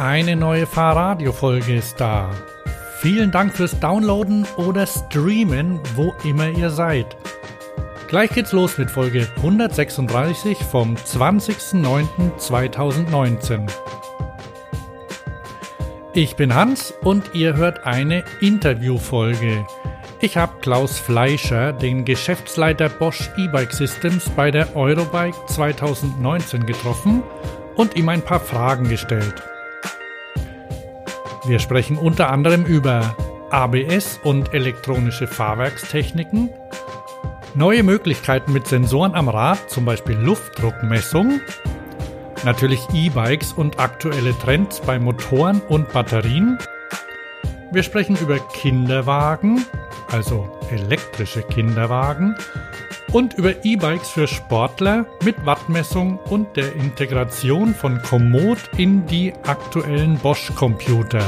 Eine neue Fahrradio-Folge ist da. Vielen Dank fürs Downloaden oder Streamen, wo immer ihr seid. Gleich geht's los mit Folge 136 vom 20.09.2019. Ich bin Hans und ihr hört eine Interviewfolge. Ich habe Klaus Fleischer, den Geschäftsleiter Bosch E-Bike Systems bei der Eurobike 2019 getroffen und ihm ein paar Fragen gestellt. Wir sprechen unter anderem über ABS und elektronische Fahrwerkstechniken, neue Möglichkeiten mit Sensoren am Rad, zum Beispiel Luftdruckmessung, Natürlich E-Bikes und aktuelle Trends bei Motoren und Batterien. Wir sprechen über Kinderwagen, also elektrische Kinderwagen, und über E-Bikes für Sportler mit Wattmessung und der Integration von Komoot in die aktuellen Bosch-Computer.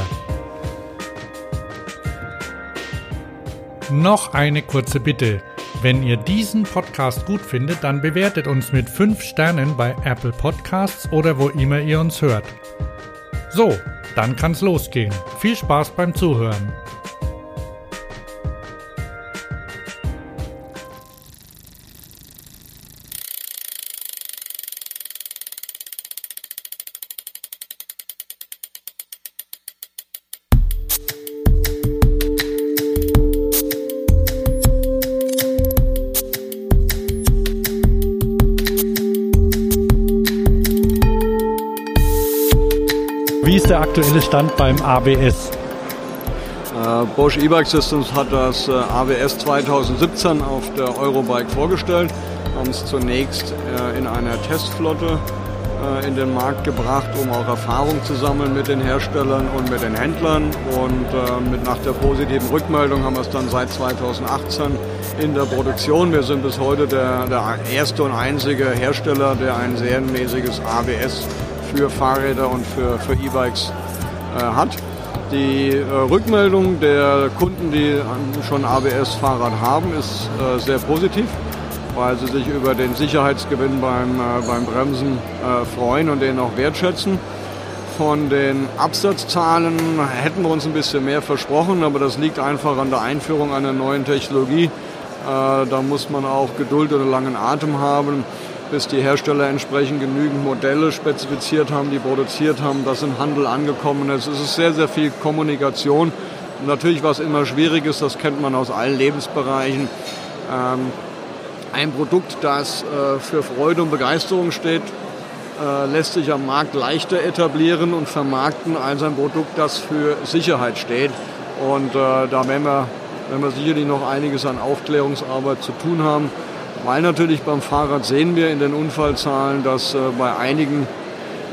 Noch eine kurze Bitte. Wenn ihr diesen Podcast gut findet, dann bewertet uns mit 5 Sternen bei Apple Podcasts oder wo immer ihr uns hört. So, dann kann's losgehen. Viel Spaß beim Zuhören. Aktuelle Stand beim ABS? Äh, Bosch E-Bike Systems hat das äh, ABS 2017 auf der Eurobike vorgestellt, haben es zunächst äh, in einer Testflotte in den Markt gebracht, um auch Erfahrung zu sammeln mit den Herstellern und mit den Händlern. Und mit nach der positiven Rückmeldung haben wir es dann seit 2018 in der Produktion. Wir sind bis heute der, der erste und einzige Hersteller, der ein serienmäßiges ABS für Fahrräder und für, für E-Bikes hat. Die äh, Rückmeldung der Kunden, die schon ABS-Fahrrad haben, ist äh, sehr positiv, weil sie sich über den Sicherheitsgewinn beim, beim Bremsen freuen und den auch wertschätzen. Von den Absatzzahlen hätten wir uns ein bisschen mehr versprochen, aber das liegt einfach an der Einführung einer neuen Technologie. Da muss man auch Geduld oder langen Atem haben bis die Hersteller entsprechend genügend Modelle spezifiziert haben, die produziert haben, das im Handel angekommen ist. Es ist sehr, sehr viel Kommunikation. Und natürlich, was immer schwierig ist, das kennt man aus allen Lebensbereichen. Ähm, ein Produkt, das äh, für Freude und Begeisterung steht, äh, lässt sich am Markt leichter etablieren und vermarkten als ein Produkt, das für Sicherheit steht. Und äh, da werden wir, werden wir sicherlich noch einiges an Aufklärungsarbeit zu tun haben. Weil natürlich beim Fahrrad sehen wir in den Unfallzahlen, dass äh, bei einigen,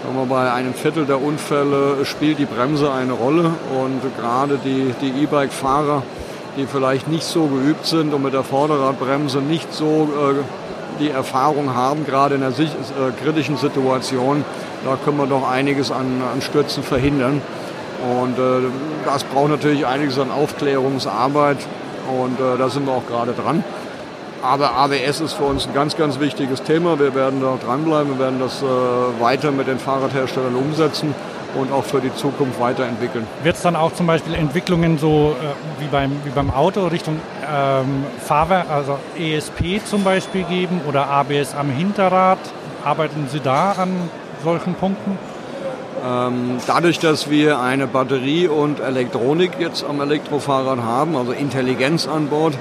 sagen wir, bei einem Viertel der Unfälle spielt die Bremse eine Rolle und gerade die, die E-Bike-Fahrer, die vielleicht nicht so geübt sind und mit der Vorderradbremse nicht so äh, die Erfahrung haben, gerade in einer äh, kritischen Situation, da können wir doch einiges an, an Stürzen verhindern. Und äh, das braucht natürlich einiges an Aufklärungsarbeit und äh, da sind wir auch gerade dran. Aber ABS ist für uns ein ganz, ganz wichtiges Thema. Wir werden da dranbleiben, wir werden das äh, weiter mit den Fahrradherstellern umsetzen und auch für die Zukunft weiterentwickeln. Wird es dann auch zum Beispiel Entwicklungen so äh, wie, beim, wie beim Auto Richtung ähm, Fahrwerk, also ESP zum Beispiel geben oder ABS am Hinterrad? Arbeiten Sie da an solchen Punkten? Ähm, dadurch, dass wir eine Batterie und Elektronik jetzt am Elektrofahrrad haben, also Intelligenz an Bord,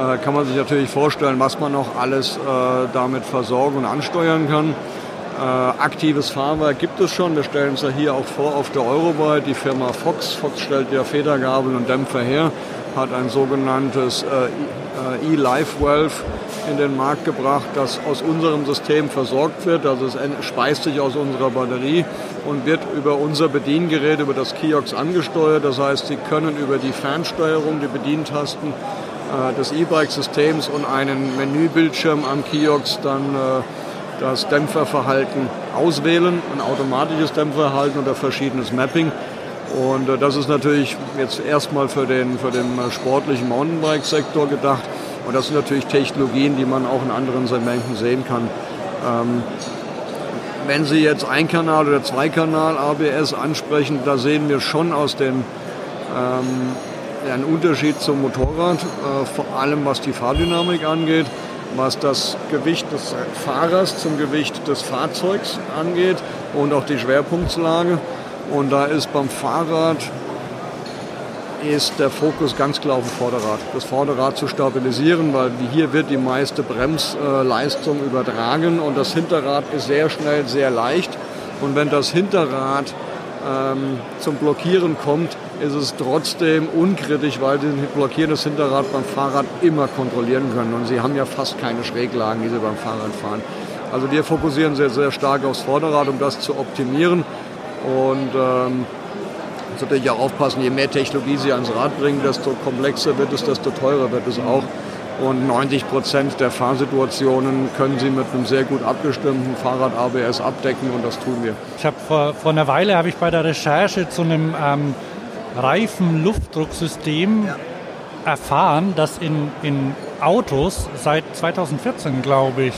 äh, kann man sich natürlich vorstellen, was man noch alles äh, damit versorgen und ansteuern kann. Äh, aktives Fahrwerk gibt es schon. Wir stellen es ja hier auch vor auf der Eurobike. Die Firma Fox, Fox stellt ja Federgabel und Dämpfer her, hat ein sogenanntes E-Life Valve in den Markt gebracht, das aus unserem System versorgt wird. Also es speist sich aus unserer Batterie und wird über unser Bediengerät, über das Kiox angesteuert. Das heißt, Sie können über die Fernsteuerung, die Bedientasten, äh, des E-Bike-Systems und einen Menübildschirm am Kiosk dann äh, das Dämpferverhalten auswählen, ein automatisches Dämpferverhalten oder verschiedenes Mapping. Und äh, das ist natürlich jetzt erstmal für den, für den sportlichen Mountainbike-Sektor gedacht. Und das sind natürlich Technologien, die man auch in anderen Segmenten sehen kann. Ähm, wenn Sie jetzt Einkanal- oder Zweikanal-ABS ansprechen, da sehen wir schon aus den ähm, einen Unterschied zum Motorrad, äh, vor allem was die Fahrdynamik angeht, was das Gewicht des Fahrers zum Gewicht des Fahrzeugs angeht und auch die Schwerpunktslage. Und da ist beim Fahrrad ist der Fokus ganz klar auf dem Vorderrad. Das Vorderrad zu stabilisieren, weil hier wird die meiste Bremsleistung übertragen und das Hinterrad ist sehr schnell, sehr leicht. Und wenn das Hinterrad ähm, zum Blockieren kommt, ist es trotzdem unkritisch, weil Sie blockierendes Hinterrad beim Fahrrad immer kontrollieren können. Und Sie haben ja fast keine Schräglagen, die Sie beim Fahrrad fahren. Also wir fokussieren sehr, sehr stark aufs Vorderrad, um das zu optimieren. Und ähm, natürlich auch aufpassen, je mehr Technologie Sie ans Rad bringen, desto komplexer wird es, desto teurer wird es auch. Und 90 Prozent der Fahrsituationen können Sie mit einem sehr gut abgestimmten Fahrrad ABS abdecken und das tun wir. Ich habe vor, vor einer Weile habe ich bei der Recherche zu einem ähm, Reifen-Luftdrucksystem ja. erfahren, das in, in Autos seit 2014, glaube ich,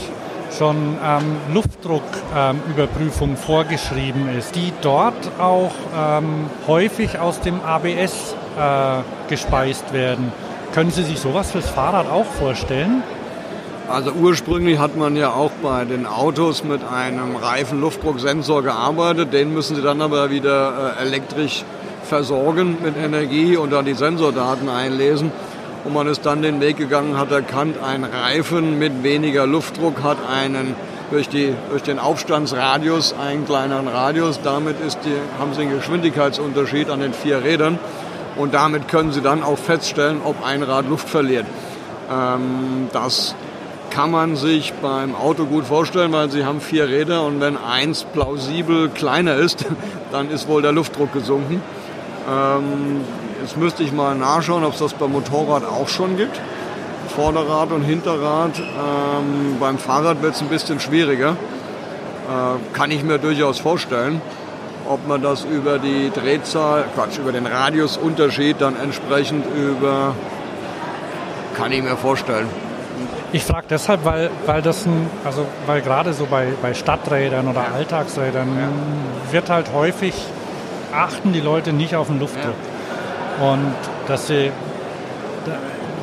schon ähm, Luftdrucküberprüfung ähm, vorgeschrieben ist, die dort auch ähm, häufig aus dem ABS äh, gespeist werden. Können Sie sich sowas fürs Fahrrad auch vorstellen? Also ursprünglich hat man ja auch bei den Autos mit einem Reifen-Luftdrucksensor gearbeitet. Den müssen Sie dann aber wieder äh, elektrisch versorgen mit Energie und dann die Sensordaten einlesen. Und man ist dann den Weg gegangen, hat erkannt, ein Reifen mit weniger Luftdruck hat einen durch, die, durch den Aufstandsradius einen kleineren Radius. Damit ist die, haben Sie einen Geschwindigkeitsunterschied an den vier Rädern. Und damit können Sie dann auch feststellen, ob ein Rad Luft verliert. Ähm, das kann man sich beim Auto gut vorstellen, weil Sie haben vier Räder und wenn eins plausibel kleiner ist, dann ist wohl der Luftdruck gesunken. Ähm, Jetzt müsste ich mal nachschauen, ob es das beim Motorrad auch schon gibt. Vorderrad und Hinterrad. Ähm, beim Fahrrad wird es ein bisschen schwieriger. Äh, kann ich mir durchaus vorstellen. Ob man das über die Drehzahl, Quatsch, über den Radiusunterschied dann entsprechend über, kann ich mir vorstellen. Ich frage deshalb, weil, weil das ein, also weil gerade so bei, bei Stadträdern oder Alltagsrädern ja. wird halt häufig achten die Leute nicht auf den Luftdruck. Ja. Und dass sie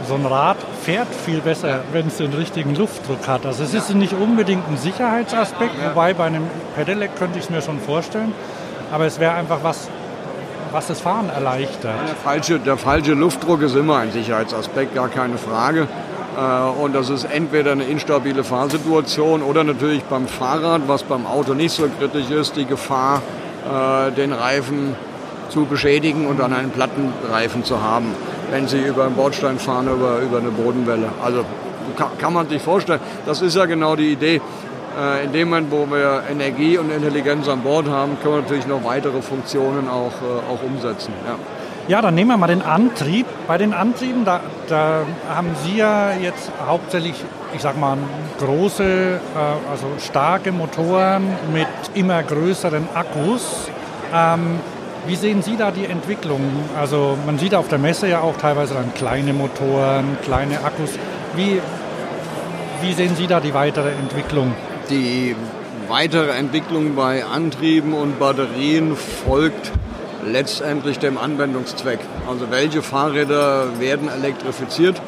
so ein Rad fährt viel besser, wenn es den richtigen Luftdruck hat. Also es ist nicht unbedingt ein Sicherheitsaspekt, wobei bei einem Pedelec könnte ich es mir schon vorstellen. Aber es wäre einfach was, was das Fahren erleichtert. Der falsche, der falsche Luftdruck ist immer ein Sicherheitsaspekt, gar keine Frage. Äh, und das ist entweder eine instabile Fahrsituation oder natürlich beim Fahrrad, was beim Auto nicht so kritisch ist, die Gefahr, äh, den Reifen zu beschädigen und dann einen Plattenreifen zu haben, wenn sie über einen Bordstein fahren, über, über eine Bodenwelle. Also kann, kann man sich vorstellen, das ist ja genau die Idee. Äh, in dem Moment, wo wir Energie und Intelligenz an Bord haben, können wir natürlich noch weitere Funktionen auch, äh, auch umsetzen. Ja. Ja, dann nehmen wir mal den Antrieb. Bei den Antrieben, da, da haben Sie ja jetzt hauptsächlich, ich sag mal, große, äh, also starke Motoren mit immer größeren Akkus. Ähm, wie sehen Sie da die Entwicklung? Also man sieht auf der Messe ja auch teilweise dann kleine Motoren, kleine Akkus. Wie, wie sehen Sie da die weitere Entwicklung? Die weitere Entwicklung bei Antrieben und Batterien folgt letztendlich dem Anwendungszweck. Also welche Fahrräder werden elektrifiziert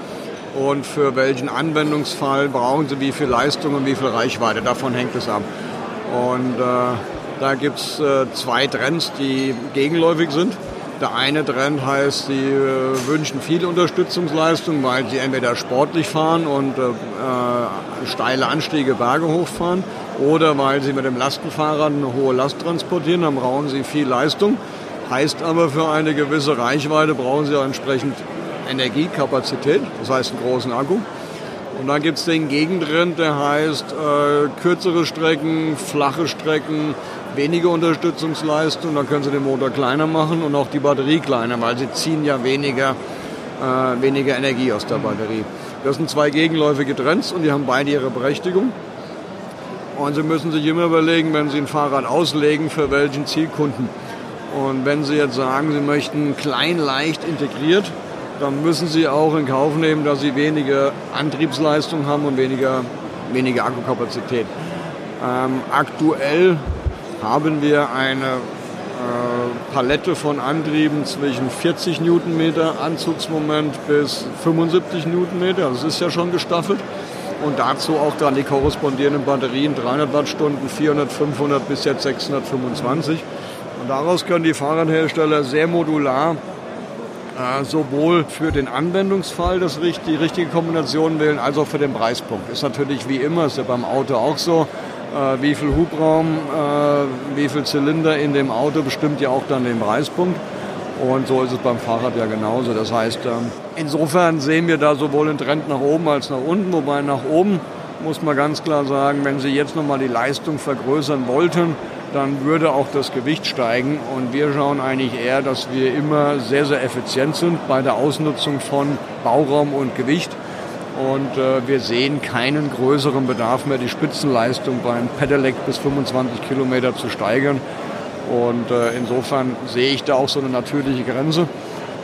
und für welchen Anwendungsfall brauchen sie wie viel Leistung und wie viel Reichweite. Davon hängt es ab. Und äh, da gibt es äh, zwei Trends, die gegenläufig sind. Der eine Trend heißt, sie äh, wünschen viel Unterstützungsleistung, weil sie entweder sportlich fahren und äh, äh, steile Anstiege Berge hochfahren oder weil sie mit dem Lastenfahrrad eine hohe Last transportieren, dann brauchen sie viel Leistung. Heißt aber, für eine gewisse Reichweite brauchen sie auch entsprechend Energiekapazität, das heißt einen großen Akku. Und dann gibt es den Gegentrend, der heißt äh, kürzere Strecken, flache Strecken, weniger Unterstützungsleistung, dann können Sie den Motor kleiner machen und auch die Batterie kleiner, weil Sie ziehen ja weniger, äh, weniger Energie aus der Batterie. Das sind zwei gegenläufige Trends und die haben beide ihre Berechtigung. Und Sie müssen sich immer überlegen, wenn Sie ein Fahrrad auslegen, für welchen Zielkunden. Und wenn Sie jetzt sagen, Sie möchten klein, leicht integriert, dann müssen Sie auch in Kauf nehmen, dass Sie weniger Antriebsleistung haben und weniger, weniger Akkukapazität. Ähm, aktuell haben wir eine äh, Palette von Antrieben zwischen 40 Newtonmeter Anzugsmoment bis 75 Newtonmeter. Das ist ja schon gestaffelt. Und dazu auch dann die korrespondierenden Batterien 300 Wattstunden, 400, 500 bis jetzt 625. Und daraus können die Fahrradhersteller sehr modular äh, sowohl für den Anwendungsfall das, die richtige Kombination wählen, als auch für den Preispunkt. Ist natürlich wie immer, ist ja beim Auto auch so. Äh, wie viel Hubraum, äh, wie viel Zylinder in dem Auto bestimmt ja auch dann den Preispunkt. Und so ist es beim Fahrrad ja genauso. Das heißt, ähm, insofern sehen wir da sowohl einen Trend nach oben als nach unten. Wobei nach oben muss man ganz klar sagen, wenn Sie jetzt nochmal die Leistung vergrößern wollten, dann würde auch das Gewicht steigen. Und wir schauen eigentlich eher, dass wir immer sehr, sehr effizient sind bei der Ausnutzung von Bauraum und Gewicht. Und äh, wir sehen keinen größeren Bedarf mehr, die Spitzenleistung beim Pedelec bis 25 Kilometer zu steigern. Und äh, insofern sehe ich da auch so eine natürliche Grenze.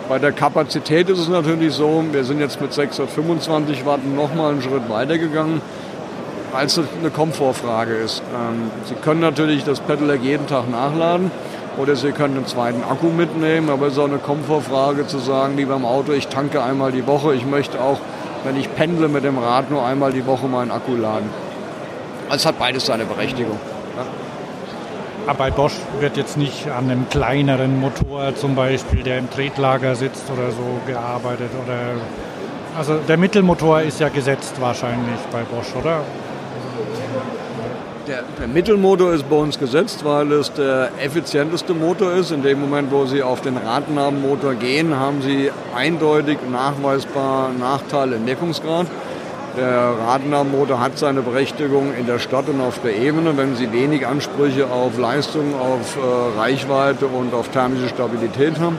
Bei der Kapazität ist es natürlich so, wir sind jetzt mit 625 Watt nochmal einen Schritt weitergegangen, weil es eine Komfortfrage ist. Ähm, Sie können natürlich das Pedelec jeden Tag nachladen oder Sie können einen zweiten Akku mitnehmen, aber es ist auch eine Komfortfrage zu sagen, wie beim Auto, ich tanke einmal die Woche, ich möchte auch, wenn ich pendle mit dem Rad, nur einmal die Woche meinen Akku laden. Es hat beides seine Berechtigung. Aber bei Bosch wird jetzt nicht an einem kleineren Motor zum Beispiel, der im Tretlager sitzt oder so, gearbeitet. Oder also der Mittelmotor ist ja gesetzt wahrscheinlich bei Bosch, oder? Der, der, Mittelmotor ist bei uns gesetzt, weil es der effizienteste Motor ist. In dem Moment, wo Sie auf den Radnabenmotor gehen, haben Sie eindeutig nachweisbar Nachteile im Wirkungsgrad. Der Radnahmotor hat seine Berechtigung in der Stadt und auf der Ebene, wenn Sie wenig Ansprüche auf Leistung, auf äh, Reichweite und auf thermische Stabilität haben.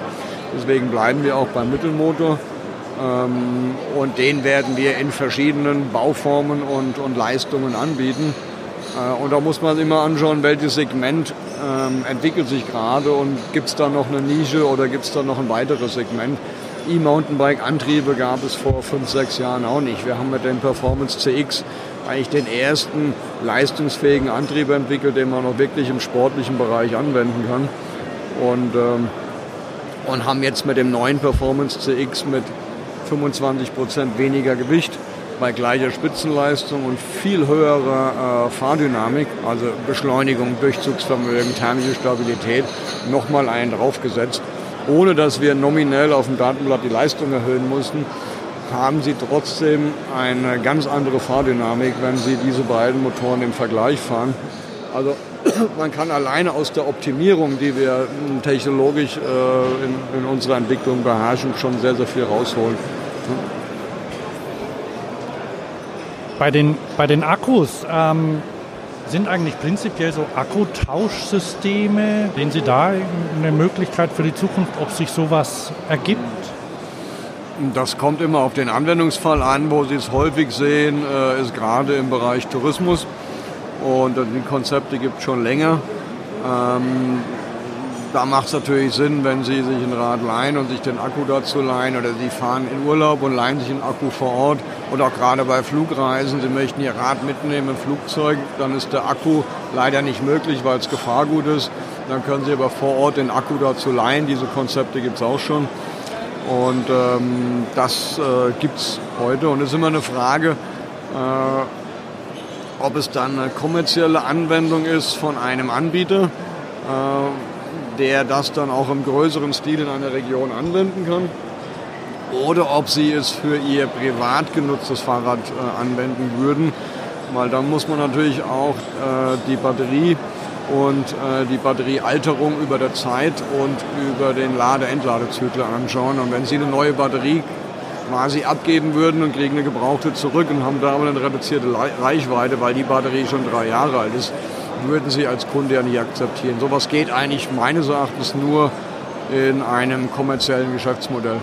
Deswegen bleiben wir auch beim Mittelmotor. Ähm, und den werden wir in verschiedenen Bauformen und, und Leistungen anbieten. Äh, und da muss man immer anschauen, welches Segment ähm, entwickelt sich gerade und gibt es da noch eine Nische oder gibt es da noch ein weiteres Segment. E-Mountainbike-Antriebe gab es vor fünf, sechs Jahren auch nicht. Wir haben mit dem Performance CX eigentlich den ersten leistungsfähigen Antrieb entwickelt, den man auch wirklich im sportlichen Bereich anwenden kann. Und, ähm, und haben jetzt mit dem neuen Performance CX mit 25 Prozent weniger Gewicht bei gleicher Spitzenleistung und viel höherer äh, Fahrdynamik, also Beschleunigung, Durchzugsvermögen, thermische Stabilität, nochmal einen draufgesetzt ohne dass wir nominell auf dem Datenblatt die Leistung erhöhen mussten, haben sie trotzdem eine ganz andere Fahrdynamik, wenn sie diese beiden Motoren im Vergleich fahren. Also man kann alleine aus der Optimierung, die wir technologisch äh, in, in, unserer Entwicklung beherrschen, schon sehr, sehr viel rausholen. Bei den, bei den Akkus, ähm, sind eigentlich prinzipiell so Akkutauschsysteme, sehen Sie da eine Möglichkeit für die Zukunft, ob sich sowas ergibt? Das kommt immer auf den Anwendungsfall an. Wo Sie es häufig sehen, äh, ist gerade im Bereich Tourismus. Und die Konzepte gibt es schon länger. Ähm, da macht es natürlich Sinn, wenn Sie sich ein Rad leihen und sich den Akku dazu leihen oder Sie fahren in Urlaub und leihen sich einen Akku vor Ort oder auch gerade bei Flugreisen, Sie möchten Ihr Rad mitnehmen im Flugzeug, dann ist der Akku leider nicht möglich, weil es Gefahrgut ist. Dann können Sie aber vor Ort den Akku dazu leihen. Diese Konzepte gibt es auch schon. Und ähm, das äh, gibt es heute. Und es ist immer eine Frage, äh, ob es dann eine kommerzielle Anwendung ist von einem Anbieter. Äh, der das dann auch im größeren Stil in einer Region anwenden kann. Oder ob sie es für ihr privat genutztes Fahrrad äh, anwenden würden. Weil dann muss man natürlich auch äh, die Batterie und äh, die Batteriealterung über der Zeit und über den Lade-Entladezyklen anschauen. Und wenn Sie eine neue Batterie quasi abgeben würden und kriegen eine gebrauchte zurück und haben da aber eine reduzierte Reichweite, weil die Batterie schon drei Jahre alt ist, würden sie als Kunde ja nicht akzeptieren. Sowas geht eigentlich meines Erachtens nur in einem kommerziellen Geschäftsmodell.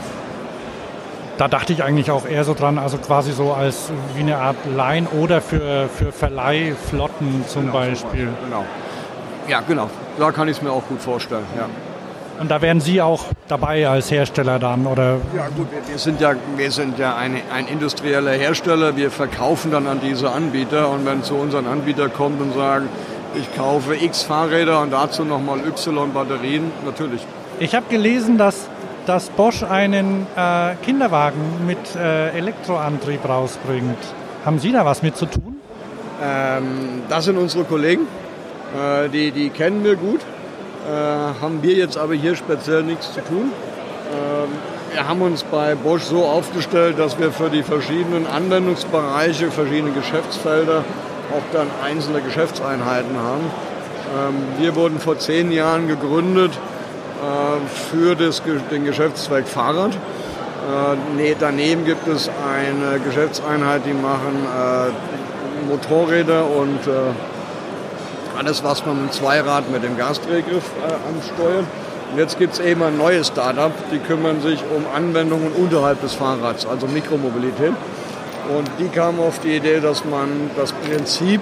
Da dachte ich eigentlich auch eher so dran, also quasi so als wie eine Art Line oder für, für Verleihflotten zum genau, Beispiel. Genau. Ja, genau. Da kann ich es mir auch gut vorstellen. Ja. Und da wären Sie auch dabei als Hersteller dann, oder? Ja gut, wir, wir sind ja, wir sind ja eine, ein industrieller Hersteller. Wir verkaufen dann an diese Anbieter. Und wenn zu unseren Anbieter kommt und sagen, ich kaufe X Fahrräder und dazu nochmal Y Batterien, natürlich. Ich habe gelesen, dass, dass Bosch einen äh, Kinderwagen mit äh, Elektroantrieb rausbringt. Haben Sie da was mit zu tun? Ähm, das sind unsere Kollegen. Äh, die, die kennen wir gut. Äh, haben wir jetzt aber hier speziell nichts zu tun. Ähm, wir haben uns bei Bosch so aufgestellt, dass wir für die verschiedenen Anwendungsbereiche, verschiedene Geschäftsfelder auch dann einzelne Geschäftseinheiten haben. Ähm, wir wurden vor zehn Jahren gegründet für das, den Geschäftszweck Fahrrad. Äh, daneben gibt es eine Geschäftseinheit, die machen äh, Motorräder und alles, was man mit Zweirad mit dem Gasdrehgriff ansteuert. Und jetzt gibt es eben ein neues Startup, die kümmern sich um Anwendungen unterhalb des Fahrrads, also Mikromobilität. Und die kamen auf die Idee, dass man das Prinzip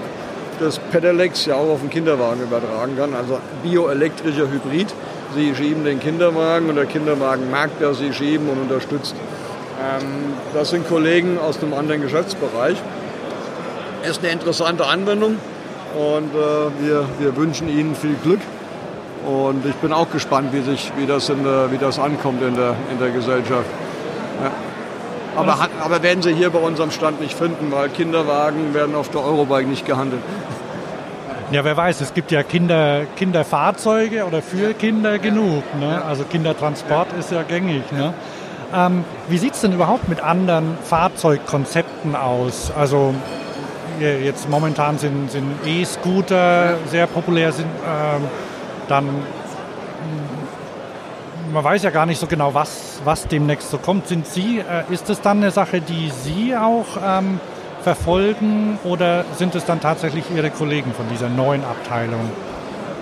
des Pedelecs ja auch auf den Kinderwagen übertragen kann, also bioelektrischer Hybrid. Sie schieben den Kinderwagen und der Kinderwagen merkt, dass sie schieben und unterstützt. Ähm, das sind Kollegen aus einem anderen Geschäftsbereich. Ist eine interessante Anwendung und äh, wir, wir wünschen Ihnen viel Glück. Und ich bin auch gespannt, wie, sich, wie, das, der, wie das ankommt in der, in der Gesellschaft. Ja. Aber, aber werden Sie hier bei unserem Stand nicht finden, weil Kinderwagen werden auf der Eurobike nicht gehandelt. Ja, wer weiß, es gibt ja Kinder, Kinderfahrzeuge oder für Kinder genug. Ne? Also Kindertransport ist ja gängig. Ne? Ähm, wie sieht es denn überhaupt mit anderen Fahrzeugkonzepten aus? Also jetzt momentan sind, sind E-Scooter sehr populär, sind ähm, dann man weiß ja gar nicht so genau, was, was demnächst so kommt. Sind Sie, äh, ist es dann eine Sache, die Sie auch ähm, verfolgen oder sind es dann tatsächlich Ihre Kollegen von dieser neuen Abteilung?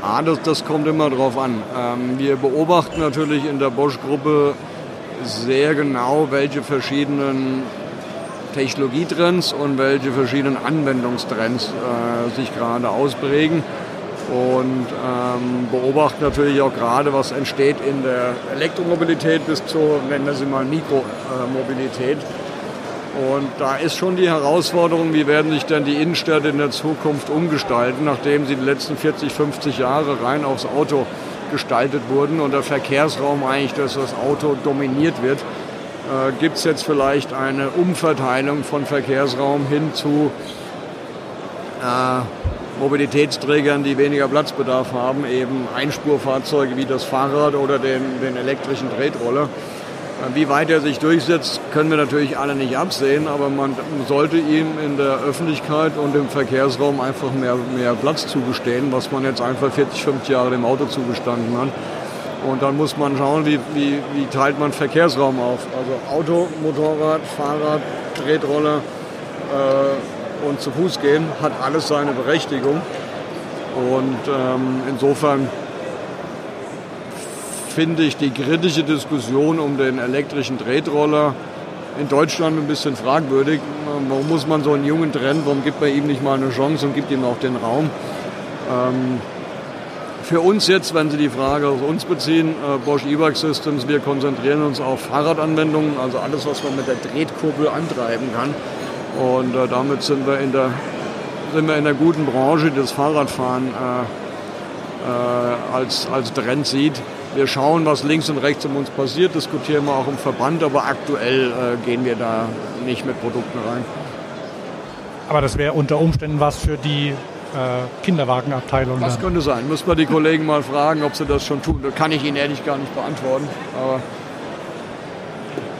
Ah, das, das kommt immer drauf an. Ähm, wir beobachten natürlich in der Bosch-Gruppe sehr genau, welche verschiedenen Technologietrends und welche verschiedenen Anwendungstrends äh, sich gerade ausprägen und ähm, beobachten natürlich auch gerade, was entsteht in der Elektromobilität bis zur, nennen wir sie mal, Mikromobilität. Und da ist schon die Herausforderung, wie werden sich denn die Innenstädte in der Zukunft umgestalten, nachdem sie die letzten 40, 50 Jahre rein aufs Auto gestaltet wurden und der Verkehrsraum eigentlich durch das Auto dominiert wird. Äh, Gibt es jetzt vielleicht eine Umverteilung von Verkehrsraum hin zu äh, Mobilitätsträgern, die weniger Platzbedarf haben, eben Einspurfahrzeuge wie das Fahrrad oder den, den elektrischen Tretroller. Wie weit er sich durchsetzt, können wir natürlich alle nicht absehen, aber man sollte ihm in der Öffentlichkeit und im Verkehrsraum einfach mehr, mehr Platz zugestehen, was man jetzt einfach 40, 50 Jahre dem Auto zugestanden hat. Und dann muss man schauen, wie, wie, wie teilt man Verkehrsraum auf. Also Auto, Motorrad, Fahrrad, Tretroller, äh, und zu Fuß gehen, hat alles seine Berechtigung. Und ähm, insofern finde ich die kritische Diskussion um den elektrischen Tretroller in Deutschland ein bisschen fragwürdig. Warum muss man so einen Jungen trennen? Warum gibt man ihm nicht mal eine Chance und gibt ihm auch den Raum? Ähm, für uns jetzt, wenn Sie die Frage auf uns beziehen, äh, Bosch E-Bike Systems, wir konzentrieren uns auf Fahrradanwendungen, also alles, was man mit der Tretkurbel antreiben kann. Und äh, damit sind wir, in der, sind wir in der guten Branche, die das Fahrradfahren äh, äh, als, als Trend sieht. Wir schauen, was links und rechts um uns passiert, diskutieren wir auch im Verband, aber aktuell äh, gehen wir da nicht mit Produkten rein. Aber das wäre unter Umständen was für die äh, Kinderwagenabteilung. Das dann. könnte sein. Muss man die Kollegen mal fragen, ob sie das schon tun. Das kann ich Ihnen ehrlich gar nicht beantworten. Aber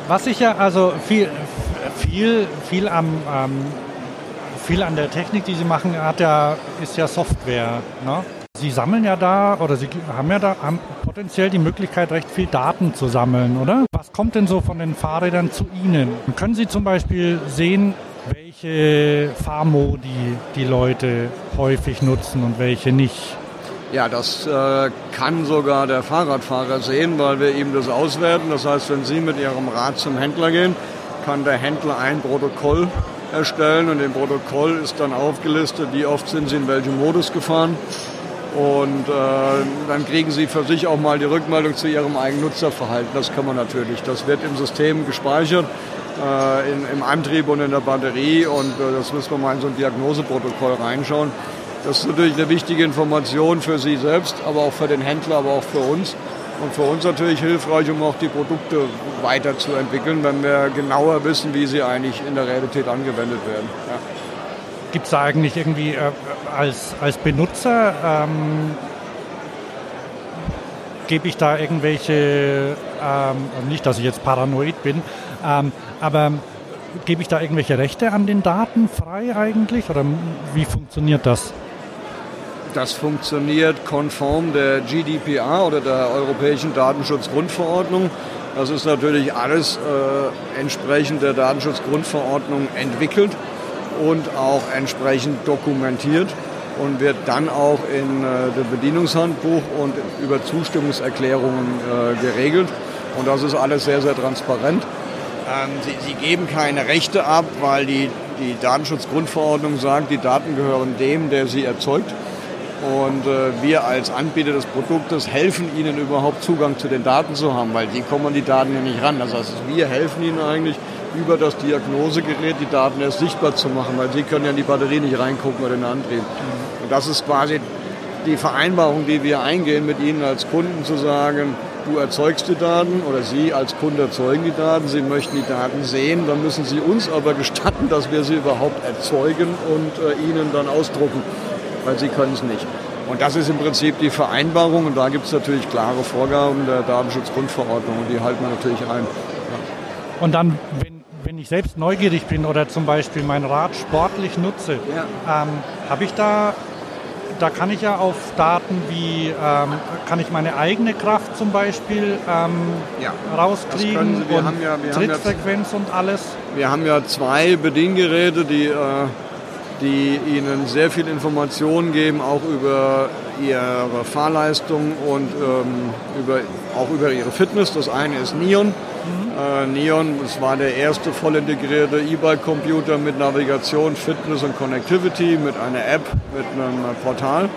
was ich ja, also viel, viel, viel, am, ähm, viel an der Technik, die Sie machen, hat ja, ist ja Software. Ne? Sie sammeln ja da oder Sie haben ja da haben potenziell die Möglichkeit, recht viel Daten zu sammeln, oder? Was kommt denn so von den Fahrrädern zu Ihnen? Können Sie zum Beispiel sehen, welche Fahrmodi die Leute häufig nutzen und welche nicht? Ja, das äh, kann sogar der Fahrradfahrer sehen, weil wir ihm das auswerten. Das heißt, wenn Sie mit Ihrem Rad zum Händler gehen, kann der Händler ein Protokoll erstellen und im Protokoll ist dann aufgelistet, wie oft sind Sie in welchem Modus gefahren Und äh, dann kriegen Sie für sich auch mal die Rückmeldung zu Ihrem eigenen Nutzerverhalten. Das kann man natürlich. Das wird im System gespeichert, äh, in, im Antrieb und in der Batterie. Und äh, das müssen wir mal in so ein Diagnoseprotokoll reinschauen. Das ist natürlich eine wichtige Information für Sie selbst, aber auch für den Händler, aber auch für uns. Und für uns natürlich hilfreich, um auch die Produkte weiterzuentwickeln, wenn wir genauer wissen, wie sie eigentlich in der Realität angewendet werden. Ja. Gibt es da eigentlich irgendwie äh, als, als Benutzer, ähm, gebe ich da irgendwelche, ähm, nicht, dass ich jetzt paranoid bin, ähm, aber gebe ich da irgendwelche Rechte an den Daten frei eigentlich oder wie funktioniert das? Das funktioniert konform der GDPR oder der Europäischen Datenschutzgrundverordnung. Das ist natürlich alles äh, entsprechend der Datenschutzgrundverordnung entwickelt und auch entsprechend dokumentiert und wird dann auch in äh, dem Bedienungshandbuch und über Zustimmungserklärungen äh, geregelt. Und das ist alles sehr, sehr transparent. Ähm, sie, sie, geben keine Rechte ab, weil die, die Datenschutzgrundverordnung sagt, die Daten gehören dem, der sie erzeugt. Und äh, wir als Anbieter des Produktes helfen ihnen überhaupt Zugang zu den Daten zu haben, weil sie kommen an die Daten ja nicht ran. Das heißt, wir helfen ihnen eigentlich über das Diagnosegerät die Daten erst sichtbar zu machen, weil sie können ja in die Batterie nicht reingucken oder in den Antrieb. Und das ist quasi die Vereinbarung, die wir eingehen mit Ihnen als Kunden zu sagen, du erzeugst die Daten oder Sie als Kunde erzeugen die Daten, Sie möchten die Daten sehen, dann müssen Sie uns aber gestatten, dass wir sie überhaupt erzeugen und äh, Ihnen dann ausdrucken, weil Sie können es nicht. Und das ist im Prinzip die Vereinbarung und da gibt es natürlich klare Vorgaben der Datenschutzgrundverordnung und die halten wir natürlich ein. Ja. Und dann, wenn ich selbst neugierig bin oder zum Beispiel mein Rad sportlich nutze, ja. ähm, habe ich da, da kann ich ja auf Daten wie, ähm, kann ich meine eigene Kraft zum Beispiel ähm, ja. rauskriegen wir und haben ja, wir Trittfrequenz haben und alles? Wir haben ja zwei Bediengeräte, die, äh, die Ihnen sehr viel Informationen geben, auch über Ihre Fahrleistung und ähm, über, auch über Ihre Fitness. Das eine ist Neon äh, Neon, es war der erste voll integrierte E-Bike-Computer mit Navigation, Fitness und Connectivity, mit einer App, mit einem Portal.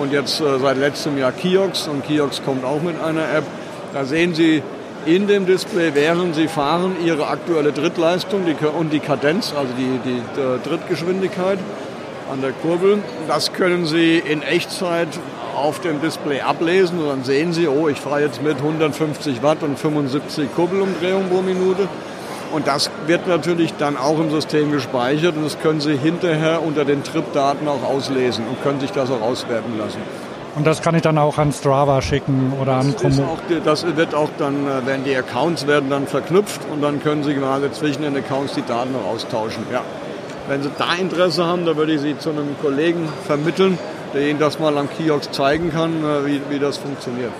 Und jetzt äh, seit letztem Jahr Kiox und Kiox kommt auch mit einer App. Da sehen Sie in dem Display, während Sie fahren, Ihre aktuelle Trittleistung die, und die Kadenz, also die, die, die Trittgeschwindigkeit an der Kurbel. Das können Sie in Echtzeit auf dem Display ablesen und dann sehen Sie, oh, ich fahre jetzt mit 150 Watt und 75 Kurbelumdrehungen pro Minute. Und das wird natürlich dann auch im System gespeichert und das können Sie hinterher unter den Trip-Daten auch auslesen und können sich das auch auswerten lassen. Und das kann ich dann auch an Strava schicken oder an Komo? Das wird auch dann, äh, wenn die Accounts werden dann verknüpft und dann können Sie gerade zwischen den Accounts die Daten noch austauschen. Ja. Wenn Sie da Interesse haben, dann würde ich Sie zu einem Kollegen vermitteln, der Ihnen das mal am Kiosk zeigen kann, äh, wie, wie das funktioniert.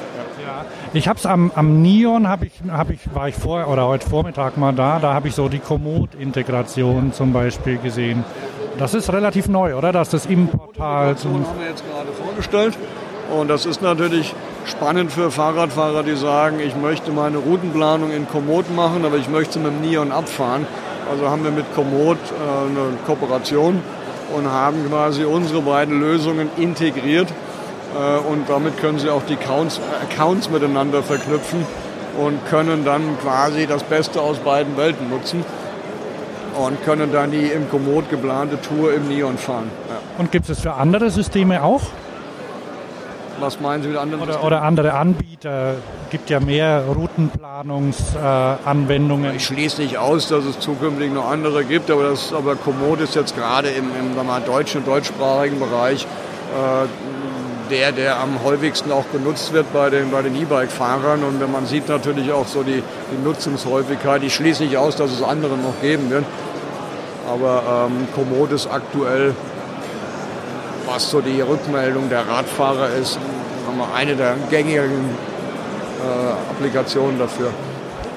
Ja. Ich habe es am, am Neon, hab ich, hab ich, war ich vor oder heute Vormittag mal da, da habe ich so die Komoot-Integration zum Beispiel gesehen. Das ist relativ neu, oder? Dass das im Portal... Das haben wir jetzt gerade vorgestellt und das ist natürlich spannend für Fahrradfahrer, die sagen, ich möchte meine Routenplanung in Komoot machen, aber ich möchte mit dem Neon abfahren. Also haben wir mit Komoot äh, eine Kooperation und haben quasi unsere beiden Lösungen integriert. Äh, und damit können Sie auch die Accounts, Accounts miteinander verknüpfen und können dann quasi das Beste aus beiden Welten nutzen und können dann die im Komoot geplante Tour im Neon fahren. Ja. Und gibt es für andere Systeme auch? Was meinen Sie mit anderen oder, oder andere Anbieter? gibt ja mehr Routenplanungsanwendungen. Äh, ich schließe nicht aus, dass es zukünftig noch andere gibt, aber, das, aber Komoot ist jetzt gerade im, im mal, deutschen, deutschsprachigen Bereich äh, der, der am häufigsten auch genutzt wird bei den, bei den E-Bike-Fahrern. Und wenn man sieht natürlich auch so die, die Nutzungshäufigkeit, ich schließe nicht aus, dass es andere noch geben wird. Aber ähm, Komoot ist aktuell was so die Rückmeldung der Radfahrer ist, haben wir eine der gängigen äh, Applikationen dafür.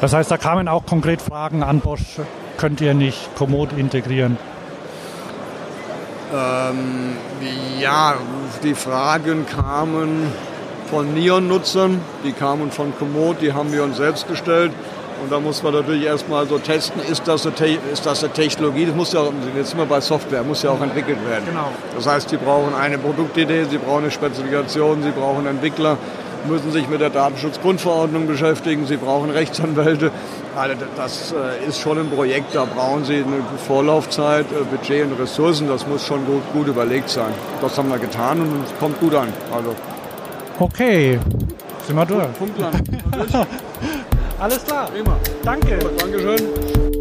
Das heißt, da kamen auch konkret Fragen an Bosch, könnt ihr nicht Komoot integrieren? Ähm, ja, die Fragen kamen von Neon-Nutzern, die kamen von Komoot, die haben wir uns selbst gestellt. Und da muss man natürlich erstmal so testen, ist das, eine, ist das eine Technologie, das muss ja, jetzt sind wir bei Software, muss ja auch entwickelt werden. Genau. Das heißt, Sie brauchen eine Produktidee, Sie brauchen eine Spezifikation, Sie brauchen Entwickler, müssen sich mit der Datenschutzgrundverordnung beschäftigen, Sie brauchen Rechtsanwälte. Also das äh, ist schon ein Projekt, da brauchen Sie eine Vorlaufzeit, äh, Budget und Ressourcen, das muss schon gut, gut überlegt sein. Das haben wir getan und es kommt gut an. Also. Okay, sind wir durch. Punktland. Alles klar. Prima. Danke. Dankeschön.